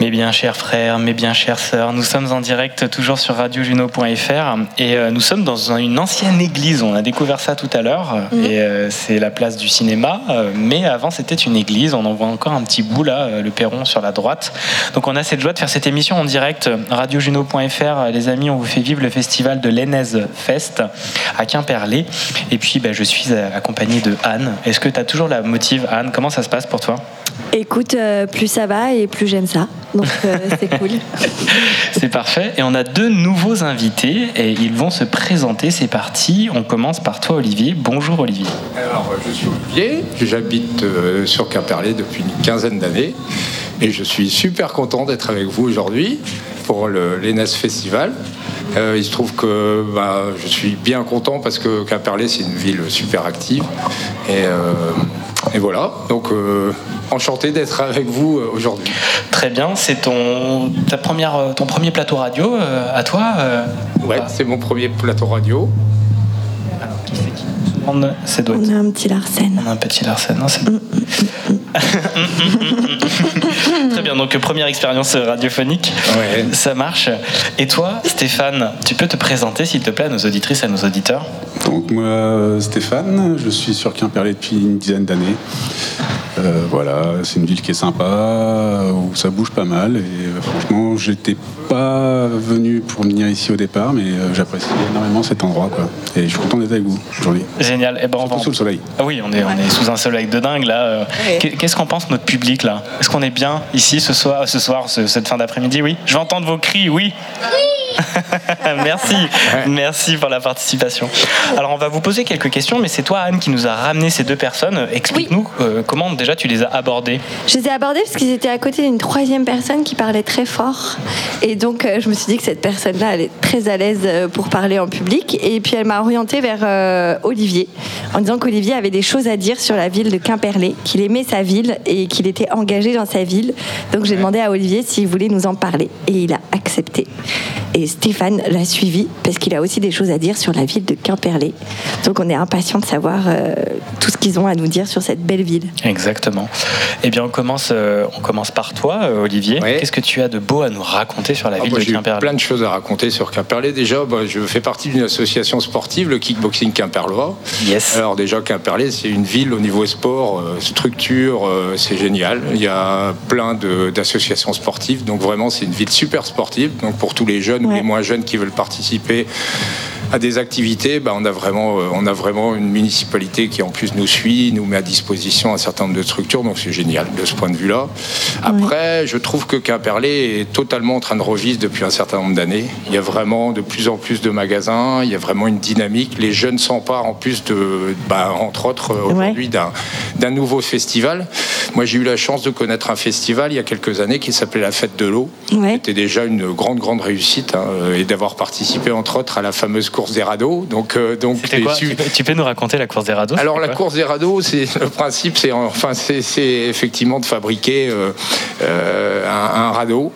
Mes bien chers frères, mes bien chères sœurs, nous sommes en direct toujours sur radiojuno.fr et euh, nous sommes dans une ancienne église. On a découvert ça tout à l'heure Mhm. et euh, c'est la place du cinéma. euh, mais avant c'était une église. On en voit encore un petit bout là, le perron sur la droite. Donc on a cette joie de faire cette émission en direct. Radiojuno.fr, les amis, on vous fait vivre le festival de l'Enez Fest à Quimperlé. Et puis ben, je suis accompagné de Anne. Est-ce que tu as toujours la motive, Anne? Comment ça se passe pour toi? Écoute, euh, plus ça va et plus j'aime ça. Donc euh, c'est cool. C'est parfait. Et on a deux nouveaux invités et ils vont se présenter. C'est parti. On commence par toi, Olivier. Bonjour, Olivier. Alors, je suis Olivier, j'habite euh, sur Quimperlé depuis une quinzaine d'années et je suis super content d'être avec vous aujourd'hui pour le l'ENES Festival. Euh, il se trouve que bah, je suis bien content parce que Quimperlé, c'est une ville super active. Et, euh, et voilà, donc euh, enchanté d'être avec vous euh, aujourd'hui. Très bien. C'est ton, ta première, euh, ton premier plateau radio euh, à toi euh, ou Ouais, c'est mon premier plateau radio. Alors, qui c'est qui nous demande C'est doit On a un petit Larsen. On a un petit Larsen. Non, c'est- Très bien. Donc, première expérience radiophonique. Ouais. Ça marche. Et toi, Stéphane, tu peux te présenter, s'il te plaît, à nos auditrices et à nos auditeurs? Donc moi, Stéphane, je suis sur Quimperlé depuis une dizaine d'années. Euh, voilà, c'est une ville qui est sympa, où ça bouge pas mal. Et euh, franchement, j'étais pas venu pour venir ici au départ, mais euh, j'apprécie énormément cet endroit. Quoi. Et je suis content d'être avec vous aujourd'hui. Génial. Eh ben, on Surtout sous le soleil. Ah oui, on est, on est sous un soleil de dingue là. Euh, qu'est- Qu'est-ce qu'en pense notre public là? Est-ce qu'on est bien ici ce soir, ce soir, ce- cette fin d'après-midi? Oui. Je vais entendre vos cris, oui. merci, merci pour la participation. Alors on va vous poser quelques questions, mais c'est toi Anne qui nous a ramené ces deux personnes. Explique-nous euh, comment déjà tu les as abordées. Je les ai abordés parce qu'ils étaient à côté d'une troisième personne qui parlait très fort. Et donc euh, je me suis dit que cette personne-là, elle est très à l'aise euh, pour parler en public. Et puis elle m'a orientée vers euh, Olivier, en disant qu'Olivier avait des choses à dire sur la ville de Quimperlé, qu'il aimait sa ville et qu'il était engagé dans sa ville. Donc j'ai demandé à Olivier s'il voulait nous en parler. Et il a accepté. Et Stéphane l'a suivi parce qu'il a aussi des choses à dire sur la ville de Quimperlé. Donc on est impatient de savoir euh, tout ce qu'ils ont à nous dire sur cette belle ville. Exactement. Eh bien on commence, euh, on commence par toi, euh, Olivier. Qu'est-ce que tu as de beau à nous raconter sur la Ah, ville moi, de Quimperlé? plein de choses à raconter sur Quimperlé. Déjà, bah, je fais partie d'une association sportive, le kickboxing quimperlois. Yes. Alors déjà, Quimperlé, c'est une ville au niveau sport, euh, structure, euh, c'est génial. Il y a plein d'associations sportives, donc vraiment, c'est une ville super sportive. Donc pour tous les jeunes ou Ouais. les moins jeunes qui veulent participer à des activités, bah, on, a vraiment, euh, on a vraiment une municipalité qui en plus nous suit, nous met à disposition un certain nombre de structures, donc c'est génial de ce point de vue-là. Après, je trouve que Quimperlé est totalement en train de revivre depuis un certain nombre d'années. Il y a vraiment de plus en plus de magasins, il y a vraiment une dynamique. Les jeunes s'emparent en plus de, bah, entre autres, aujourd'hui d'un d'un nouveau festival. Moi, j'ai eu la chance de connaître un festival il y a quelques années qui s'appelait la Fête de l'eau. Ouais. C'était déjà une grande, grande réussite hein, et d'avoir participé entre autres à la fameuse course des radeaux. Donc, euh, donc quoi tu, peux, tu peux nous raconter la course des radeaux alors la course des radeaux, c'est le principe, c'est enfin c'est effectivement de fabriquer euh, euh, un, un radeau.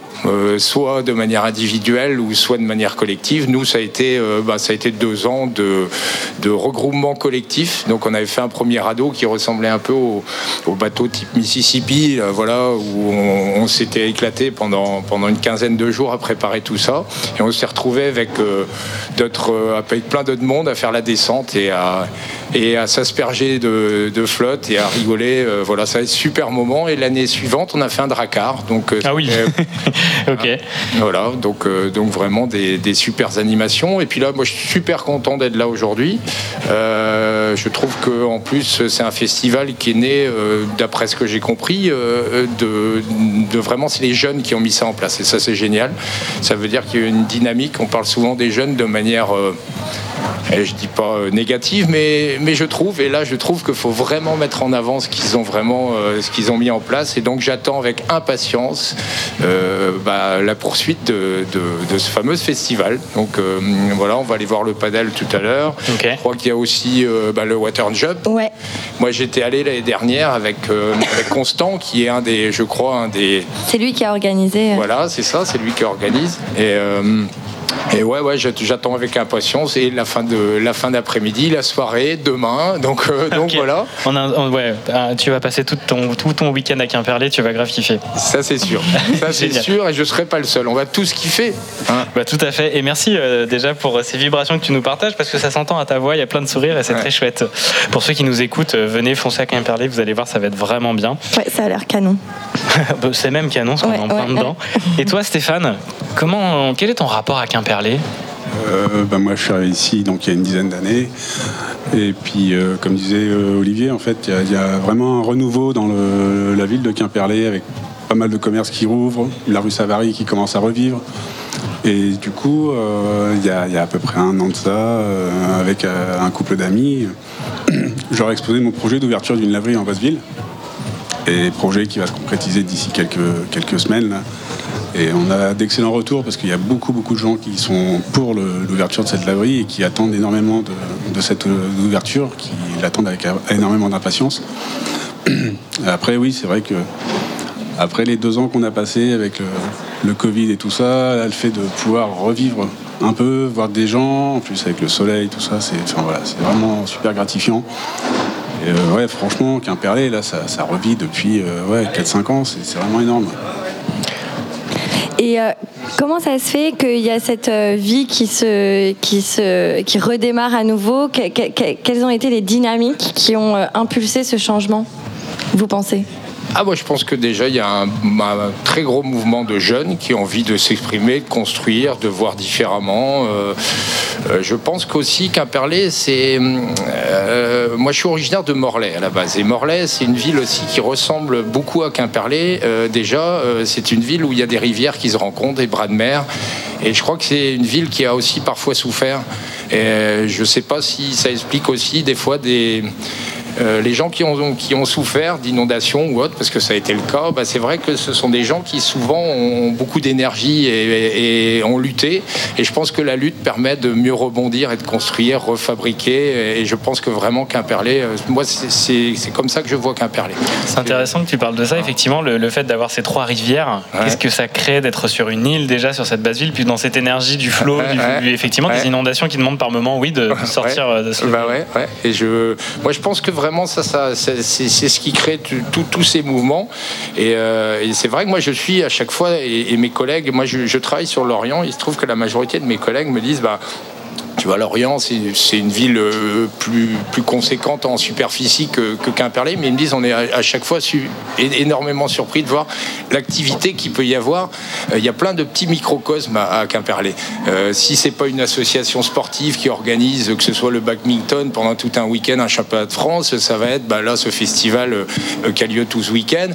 soit de manière individuelle ou soit de manière collective. Nous, ça a été, bah, ça a été deux ans de, de regroupement collectif. Donc, on avait fait un premier radeau qui ressemblait un peu au, au bateau type Mississippi, là, voilà, où on, on s'était éclaté pendant, pendant une quinzaine de jours à préparer tout ça. Et on s'est retrouvé avec d'autres, euh, avec plein d'autres monde à faire la descente et à, et à s'asperger de, de flotte et à rigoler. euh, voilà, ça a été un super moment. Et l'année suivante, on a fait un dracard. Donc, euh, Ah oui. ok. voilà, donc, donc vraiment des, des super animations. Et puis là, moi, je suis super content d'être là aujourd'hui. Euh, je trouve que en plus, c'est un festival qui est né, euh, d'après ce que j'ai compris, euh, de, de vraiment, c'est les jeunes qui ont mis ça en place. Et ça, c'est génial. Ça veut dire qu'il y a une dynamique. On parle souvent des jeunes de manière. euh, et je dis pas euh, négative, mais, mais je trouve, et là je trouve qu'il faut vraiment mettre en avant ce qu'ils ont vraiment, euh, ce qu'ils ont mis en place. Et donc j'attends avec impatience euh, bah, la poursuite de, de- de ce fameux festival. Donc euh, voilà, on va aller voir le padel tout à l'heure. Je crois qu'il y a aussi euh, bah, le water jump. Ouais. Moi j'étais allé l'année dernière avec, euh, avec Constant, qui est un des, je crois, un des, C'est lui qui a organisé. voilà, c'est ça, c'est lui qui organise. Et, euh, Et ouais, ouais, j'attends avec impatience. Et la fin de la fin d'après-midi, la soirée, demain. Donc, euh, donc voilà. On a, ouais, ah, tu vas passer tout ton, tout ton week-end à Quimperlé, tu vas grave kiffer. Ça, c'est sûr. Ça, c'est sûr. Et je serai pas le seul. On va tous kiffer. Hein. Bah, tout à fait. Et merci euh, déjà pour ces vibrations que tu nous partages parce que ça s'entend à ta voix. Il y a plein de sourires et c'est très chouette. Pour ceux qui nous écoutent, euh, venez foncer à Quimperlé. Vous allez voir, ça va être vraiment bien. Ouais, ça a l'air canon. C'est même canon, parce qu'on est en plein dedans. Et toi, Stéphane, comment, quel est ton rapport à Quimperlé euh, bah, moi, je suis arrivé ici donc il y a une dizaine d'années. Et puis, euh, comme disait euh, Olivier, en fait, il y, a vraiment un renouveau dans la ville de Quimperlé avec pas mal de commerces qui rouvrent, la rue Savary qui commence à revivre. Et du coup, il y, a à peu près un an de ça, avec un couple d'amis, j'aurais exposé mon projet d'ouverture d'une laverie en Basse-Ville. Et projet qui va se concrétiser d'ici quelques semaines. Et on a d'excellents retours parce qu'il y a beaucoup, beaucoup de gens qui sont pour l'ouverture de cette laverie et qui attendent énormément de, cette ouverture, qui l'attendent avec énormément d'impatience. Après, oui, c'est vrai que après les deux ans qu'on a passés avec le, Covid et tout ça, le fait de pouvoir revivre un peu, voir des gens, en plus avec le soleil, tout ça, c'est vraiment super gratifiant. Et euh, ouais, franchement, Quimperlé, là, ça, revit depuis euh, ouais, 4-5 ans, c'est vraiment énorme. Et euh, comment ça se fait qu'il y a cette euh, vie qui, se, qui, se, qui redémarre à nouveau? Quelles ont été les dynamiques qui ont euh, impulsé ce changement, vous pensez? Ah, moi, je pense que déjà, il y a un, très gros mouvement de jeunes qui ont envie de s'exprimer, de construire, de voir différemment. Euh, euh, je pense qu'aussi Quimperlé, c'est. Euh, moi, je suis originaire de Morlaix à la base. Et Morlaix, c'est une ville aussi qui ressemble beaucoup à Quimperlé. déjà, c'est une ville où il y a des rivières qui se rencontrent, des bras de mer. Et je crois que c'est une ville qui a aussi parfois souffert. Et je ne sais pas si ça explique aussi des fois des euh, les gens qui ont, qui ont souffert d'inondations ou autre, parce que ça a été le cas, bah, c'est vrai que ce sont des gens qui souvent ont beaucoup d'énergie et, ont lutté. Et je pense que la lutte permet de mieux rebondir et de construire, refabriquer. Et je pense que vraiment Quimperlé, euh, moi c'est comme ça que je vois Quimperlé. C'est intéressant que tu parles de ça, effectivement, le, fait d'avoir ces trois rivières. Qu'est-ce que ça crée d'être sur une île déjà, sur cette base ville, puis dans cette énergie du flot, effectivement, des inondations qui demandent par moment, oui, de, sortir euh, de ce. Bah ouais, Et je, moi je pense que vraiment, ça, ça c'est ce qui crée tous ces mouvements. Euh, et, c'est vrai que moi, je suis à chaque fois, et, mes collègues, moi, je, je travaille sur l'Orient. Il se trouve que la majorité de mes collègues me disent, bah, tu vois, Lorient, c'est une ville euh, plus, plus conséquente en superficie que, Quimperlé, mais ils me disent on est à, chaque fois énormément surpris de voir l'activité qu'il peut y avoir. Euh, il y a plein de petits microcosmes à, Quimperlé. Euh, si c'est pas une association sportive qui organise, que ce soit le badminton pendant tout un week-end, un championnat de France, ça va être bah, là ce festival qui a lieu tout ce week-end.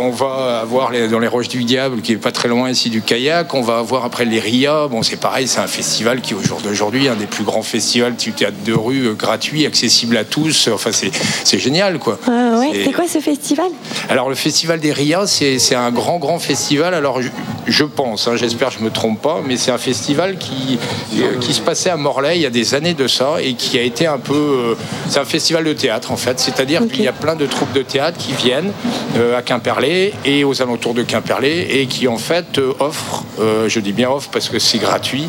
on va avoir dans les Roches du Diable, qui est pas très loin ici du kayak. On va avoir après les RIA. Bon, c'est pareil, c'est un festival qui au jour d'aujourd'hui un des plus grands festivals du théâtre de rue, euh, gratuit, accessible à tous. Enfin, c'est génial, quoi. c'est quoi ce festival? Alors, le festival des RIA, c'est un grand, grand festival. Alors, je, pense, hein, j'espère que je me trompe pas, mais c'est un festival qui, euh, qui se passait à Morlaix il y a des années de ça et qui a été un peu. Euh, c'est un festival de théâtre, en fait. C'est-à-dire qu'il y a plein de troupes de théâtre qui viennent à Quimperlé et aux alentours de Quimperlé et qui, en fait, offrent, je dis bien offrent parce que c'est gratuit,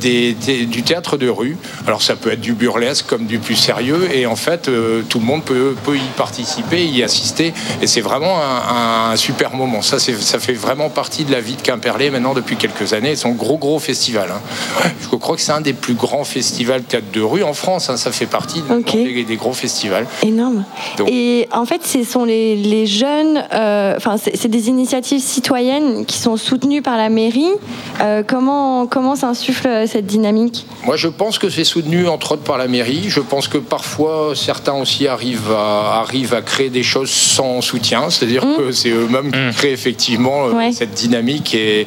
des, du théâtre de rue. Alors ça peut être du burlesque comme du plus sérieux et en fait euh, tout le monde peut, peut, y participer, y assister et c'est vraiment un, super moment. Ça, ça fait vraiment partie de la vie de Quimperlé maintenant depuis quelques années. C'est un gros gros festival. Hein. Je crois que c'est un des plus grands festivals théâtre de rue en France. Hein. Ça fait partie des, gros festivals. Énorme. et en fait, ce sont les, les jeunes, euh, enfin c'est des initiatives citoyennes qui sont soutenues par la mairie. Euh, comment comment s'insuffle cette dynamique? Moi, je pense que c'est soutenu entre autres par la mairie. Je pense que parfois, certains aussi arrivent à, arrivent à créer des choses sans soutien, c'est-à-dire mmh. que c'est eux-mêmes qui mmh. créent effectivement euh, cette dynamique. Et,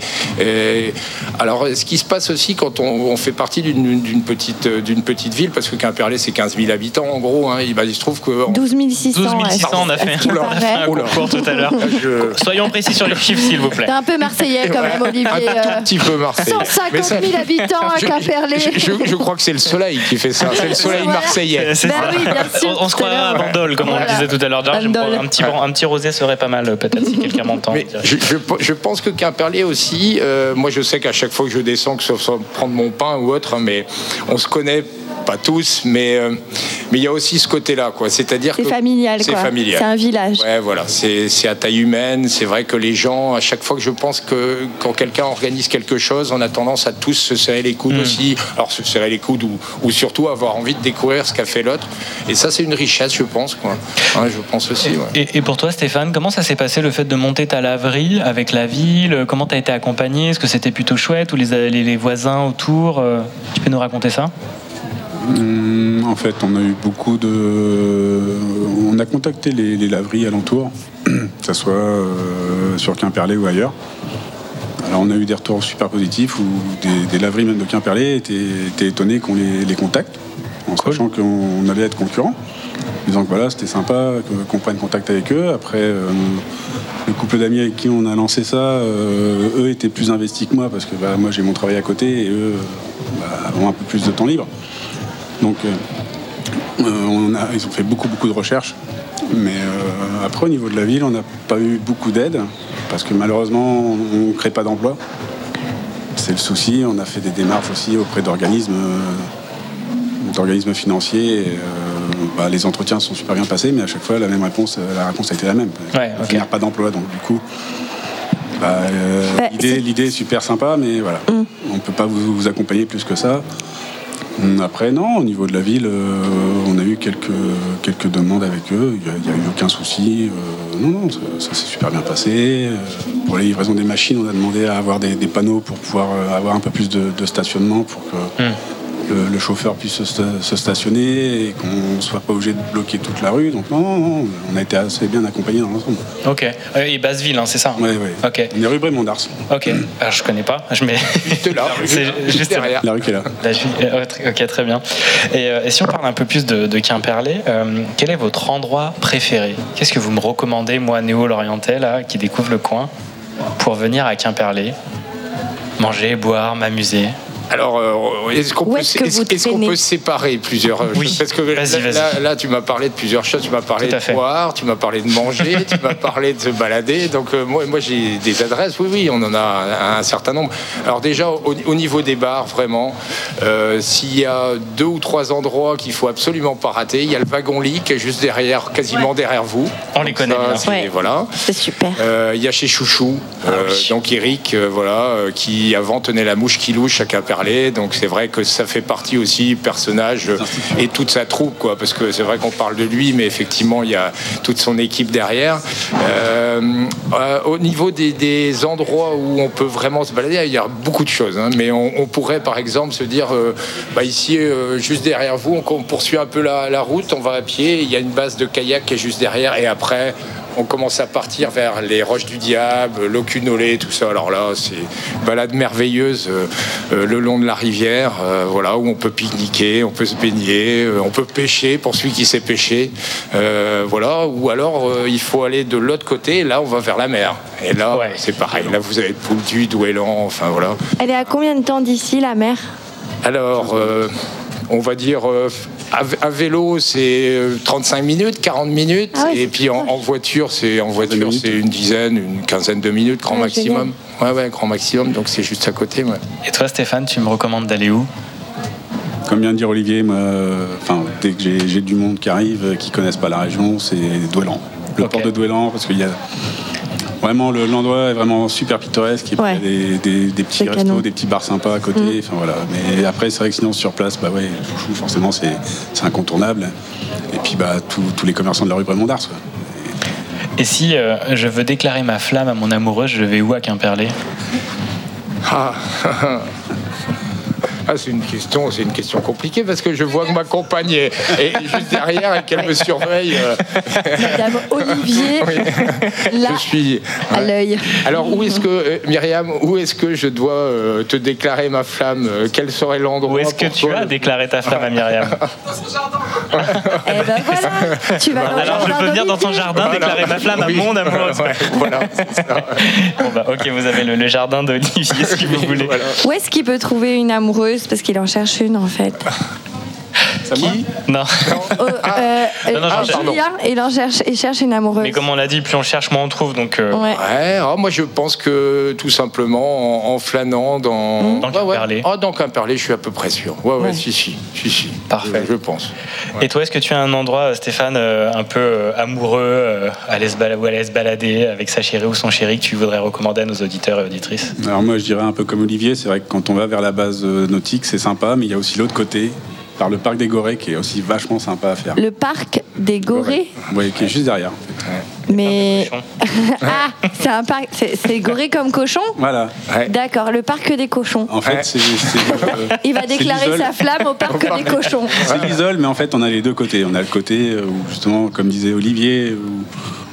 alors, ce qui se passe aussi quand on, fait partie d'une petite, d'une petite ville, parce que Quimperlé, c'est 15 000 habitants en gros, hein, il, se trouve que. 12 600. 12 600, on a fait, un concours tout à l'heure. Soyons précis sur les chiffres, s'il vous plaît. T'es un peu marseillais quand même, Olivier. Un tout petit peu marseillais. 150 000 habitants à Quimperlé je, je crois que c'est le soleil qui fait ça. C'est le soleil. C'est Bah ça. oui, bien sûr, on, on se croirait à. Bandol, comme on le disait tout à l'heure. Un petit, un petit rosé serait pas mal, peut-être, si quelqu'un m'entend. Je, je- je pense que Quimperlé aussi, euh, moi je sais qu'à chaque fois que je descends, que ce soit prendre mon pain ou autre, hein, mais on se connaît pas tous, mais euh, mais il y a aussi ce côté-là, quoi. C'est-à-dire C'est familial, c'est familial. C'est un village. Ouais, voilà, c'est c'est à taille humaine. C'est vrai que les gens, à chaque fois que je pense que quand quelqu'un organise quelque chose, on a tendance à tous se serrer les Hmm. coudes aussi. Alors se serrer les coudes ou, ou surtout avoir envie de découvrir ce qu'a fait l'autre. Et ça, c'est une richesse, je pense. Quoi. Ouais, je pense aussi. ouais. Et, et pour toi, Stéphane, comment ça s'est passé le fait de monter ta laverie avec la ville? Comment tu as été accompagné? Est-ce que c'était plutôt chouette ou les, les, les voisins autour Euh, Tu peux nous raconter ça? Hum, En fait, on a eu beaucoup de. On a contacté les, les laveries alentours, que ce soit euh, sur Quimperlé ou ailleurs. Alors, on a eu des retours super positifs où des, des laveries, même de Quimperlé, étaient, étaient étonnés qu'on les, les contacte, en sachant qu'on allait être concurrents. Disant que voilà, c'était sympa qu'on prenne contact avec eux. Après, euh, le couple d'amis avec qui on a lancé ça, euh, eux étaient plus investis que moi parce que bah, moi j'ai mon travail à côté et eux bah, ont un peu plus de temps libre. Donc, euh, euh, on a, ils ont fait beaucoup, beaucoup de recherches. Mais euh, après, au niveau de la ville, on n'a pas eu beaucoup d'aide parce que malheureusement, on ne crée pas d'emploi. C'est le souci. On a fait des démarches aussi auprès d'organismes, euh, d'organismes financiers. et, euh, bah, les entretiens sont super bien passés, mais à chaque fois, la même réponse, la réponse a été la même. Ouais, On ok. génère pas d'emploi, donc du coup. bah, euh, Bah, l'idée, c'est- Mm. l'idée est super sympa, mais voilà, on ne peut pas vous, vous accompagner plus que ça. Hum, Après, non, au niveau de la ville, euh, on a eu quelques, quelques demandes avec eux. Il n'y a, eu aucun souci. euh, non, non, ça, s'est super bien passé. Euh, pour la livraison des machines, on a demandé à avoir des, panneaux pour pouvoir avoir un peu plus de, stationnement pour que Hum. Le, le chauffeur puisse se, sta- se stationner et qu'on ne soit pas obligé de bloquer toute la rue. Donc, non, non, non, on a été assez bien accompagnés dans l'ensemble. Ok. Euh, Et Basseville, hein, c'est ça Ouais, ouais. Ok. On est rue Brémond d'Ars, Ok. Alors, je connais pas. Je mets. Juste là, C'est juste derrière. la rue qui est là. La ok, très bien. Et, euh, et si on parle un peu plus de, de Quimperlé, euh, quel est votre endroit préféré? Qu'est-ce que vous me recommandez, moi, néo-lorientais, là, qui découvre le coin, pour venir à Quimperlé? Manger, boire, m'amuser? Alors, euh, est-ce qu'on peut, séparer plusieurs euh, Oui. choses Parce que là, là- là, tu m'as parlé de plusieurs choses. Tu m'as parlé de boire, tu m'as parlé de manger, tu m'as parlé de se balader. Donc, euh, moi, moi j'ai des adresses. Oui, oui, on en a un, certain nombre. Alors, déjà, au, au niveau des bars, vraiment, euh, s'il y a deux ou trois endroits qu'il faut absolument pas rater, il y a le wagon-lit qui est juste derrière, quasiment derrière vous. On les connaît ça, bien. c'est- Ouais. Voilà. C'est super. Euh, Il y a chez Chouchou, Ah euh, oui. donc Eric, euh, voilà, euh, qui avant tenait la mouche qui louche à Donc c'est vrai que ça fait partie aussi personnage et toute sa troupe, quoi. Parce que c'est vrai qu'on parle de lui, mais effectivement il y a toute son équipe derrière. Euh, euh, au niveau des, des endroits où on peut vraiment se balader, il y a beaucoup de choses. hein. mais on, on pourrait par exemple se dire, euh, bah, ici juste derrière vous, on, on poursuit un peu la, la route, on va à pied. Il y a une base de kayak qui est juste derrière, et après on commence à partir vers les Roches du Diable, l'Ocunolé, tout ça. Alors là, c'est une balade merveilleuse euh, euh, le long de la rivière, euh, voilà, où on peut pique-niquer, on peut se baigner, euh, on peut pêcher pour celui qui sait pêcher, euh, voilà. Ou alors euh, il faut aller de l'autre côté. Là, on va vers la mer. Et là, Ouais. c'est pareil. Là, vous avez Pouldu, Douélan, enfin voilà. Elle est à combien de temps d'ici, la mer? Alors, euh, on va dire, euh, à, à vélo, c'est euh, 35 minutes, 40 minutes. Ah ouais, et puis en, voiture, c'est en voiture, minutes. c'est une dizaine, une quinzaine de minutes, grand Ah, maximum. Ouais, ouais, grand maximum. Donc c'est juste à côté. Ouais. Et toi, Stéphane, tu me recommandes d'aller où? Comme vient de dire Olivier, moi, euh, enfin, dès que j'ai du monde qui arrive, euh, qui connaissent pas la région, c'est Douélan. Le port de Douélan, parce qu'il y a vraiment le- l'endroit est vraiment super pittoresque. Et puis Ouais. il y a des, des- des petits restos, canon. des petits bars sympas à côté. Mm. Enfin voilà. Mais après, c'est vrai que sinon sur place, bah ouais, chouchou, forcément, c'est c'est incontournable. Et puis bah tous tous les commerçants de la rue Brémond d'Ars. Et si euh, je veux déclarer ma flamme à mon amoureuse, je vais où à Quimperlé? Ah, Ah, c'est une question, c'est une question compliquée parce que je vois que ma compagne est, est juste derrière et qu'elle me surveille. euh, Madame Olivier, là, je suis. à l'œil. Alors où est-ce que euh, Myriam, où est-ce que je dois euh, te déclarer ma flamme Euh, Quel serait l'endroit Où est-ce que tu as déclaré ta flamme à Myriam? Eh ben voilà, tu vas dans Alors je jardin peux venir dans ton jardin déclarer ma flamme à mon amoureuse. Ouais, voilà, c'est ça. Bon bah ok, vous avez le, le jardin d'Olivier si vous voulez. Voilà. Où est-ce qu'il peut trouver une amoureuse? Parce qu'il en cherche une en fait. Qui Non. Euh, euh, Non, non, j'en cherche. Julien, il en cherche, il cherche une amoureuse. Mais comme on l'a dit, plus on cherche, moins on trouve. Donc, euh, Ouais. Ouais, ah, moi je pense que tout simplement en, en flânant dans. Dans Ouais, ouais. Quimperlé. Ah, dans Quimperlé, je suis à peu près sûr. Ouais, ouais, Ouais. si, si, si, si. Parfait. Je, je pense. Et toi, est-ce que tu as un endroit, Stéphane, euh, un peu euh, amoureux, euh, aller se balader, ou aller se balader avec sa chérie ou son chéri que tu voudrais recommander à nos auditeurs et auditrices? Alors moi, je dirais un peu comme Olivier, c'est vrai que quand on va vers la base nautique, c'est sympa, mais il y a aussi l'autre côté, par le parc des Gorées, qui est aussi vachement sympa à faire. Le parc des Gorées. Ouais, qui est juste derrière. en fait. Mais ah, c'est un parc, c'est Gorée comme cochon. Voilà. Ouais. D'accord, le parc des cochons. En fait, Ouais. c'est euh, Il va déclarer sa flamme au parc des cochons. C'est l'isole, mais en fait, on a les deux côtés. On a le côté euh, où, justement, comme disait Olivier, où,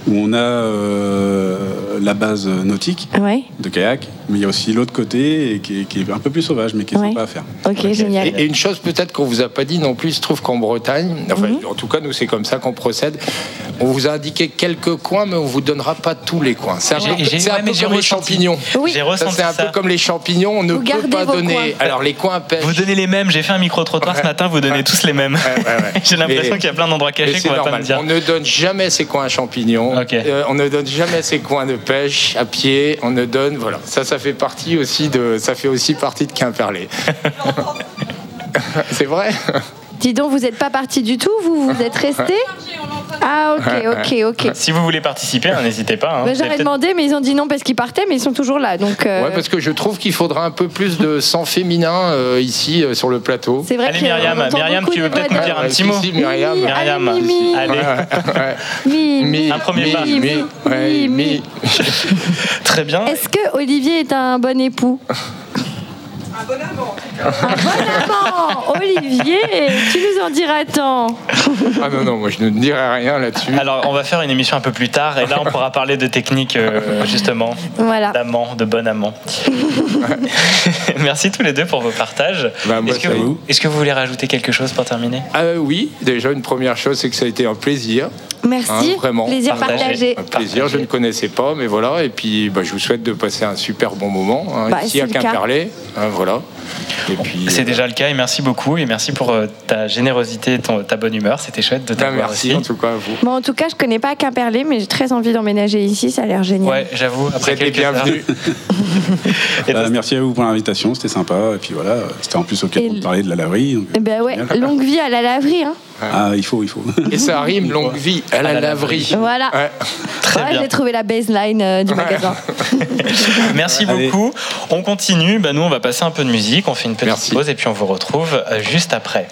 où on a euh, la base nautique Ouais, de kayak, mais il y a aussi l'autre côté et qui, est, qui est un peu plus sauvage, mais qui est Ouais. sympa à faire. ok, génial. Et, et une chose peut-être qu'on vous a pas dit non plus, il se trouve qu'en Bretagne, enfin, Mhm. en tout cas nous c'est comme ça qu'on procède. On vous a indiqué quelques coins, mais on vous donnera pas tous les coins. C'est un J'ai- peu, un ouais, peu comme les ressenti. champignons. Oui. C'est un ça. peu comme les champignons, on ne Vous peut pas donner. coins. Alors les coins pêche. Vous donnez les mêmes. J'ai fait un micro-trottoir ce matin, vous donnez tous les mêmes. Ouais, ouais, ouais. J'ai l'impression qu'il y a plein d'endroits cachés qu'on va pas me dire. On ne donne jamais ses coins à champignons. Euh, on ne donne jamais ses coins de pêche à pied. On ne donne, voilà. Ça, ça fait partie aussi de, ça fait aussi partie de Quimperlé. c'est vrai? Dis donc, vous n'êtes pas parti du tout, vous, vous êtes resté? Ah, ok, ok, ok. Si vous voulez participer, hein, n'hésitez pas. hein. Bah, Vous avez J'aurais peut-être- demandé, mais ils ont dit non parce qu'ils partaient, mais ils sont toujours là. Donc, euh, Ouais, parce que je trouve qu'il faudra un peu plus de sang féminin euh, ici euh, sur le plateau. c'est vrai Allez, que Myriam, on entend Myriam, beaucoup tu veux de peut-être voix nous dire un petit mot si, Myriam. Oui, Myriam. allez, Mimi. Allez, Ouais. Mi, Mi, Un premier mi, pas. mi, Mi, ouais, mi, mi. très bien. Est-ce que Olivier est un bon époux? Un bon amant. Un bon amant Olivier, tu nous en diras tant. Ah non, non, moi je ne dirai rien là-dessus. Alors, on va faire une émission un peu plus tard et là, on pourra parler de techniques, euh, justement, Voilà. d'amant, de bon amant. Merci tous les deux pour vos partages. Bah, moi, Est-ce que, vous- est-ce que vous voulez rajouter quelque chose pour terminer? Ah oui, déjà une première chose, c'est que ça a été un plaisir. Merci. Hein, vraiment. Plaisir Partagé. partagé. Un plaisir, je ne connaissais pas, mais voilà. Et puis, bah, je vous souhaite de passer un super bon moment hein, Bah, ici à. Quimperlé. Hein, voilà. Et puis, C'est euh, déjà le cas et merci beaucoup et merci pour euh, ta générosité, ton, ta bonne humeur. C'était chouette de bah, t'avoir merci aussi. en tout cas à vous. Bon, en tout cas, je connais pas Quimperlé, mais j'ai très envie d'emménager ici. Ça a l'air génial. Ouais, j'avoue, après quelques. Et Bah, merci à vous pour l'invitation, c'était sympa. Et puis voilà, c'était en plus occasion Et de le- parler de la laverie. donc- Eh Ben ouais, Génial. longue vie à la laverie. Hein. Ah, il faut, il faut. Et ça rime, longue vie à la, À la laverie. Voilà. Ouais. Très Ouais, bien. j'ai trouvé la baseline euh, du magasin. Merci beaucoup. On continue. Bah, nous, on va passer un peu de musique. On fait une petite Merci. pause et puis on vous retrouve euh, juste après.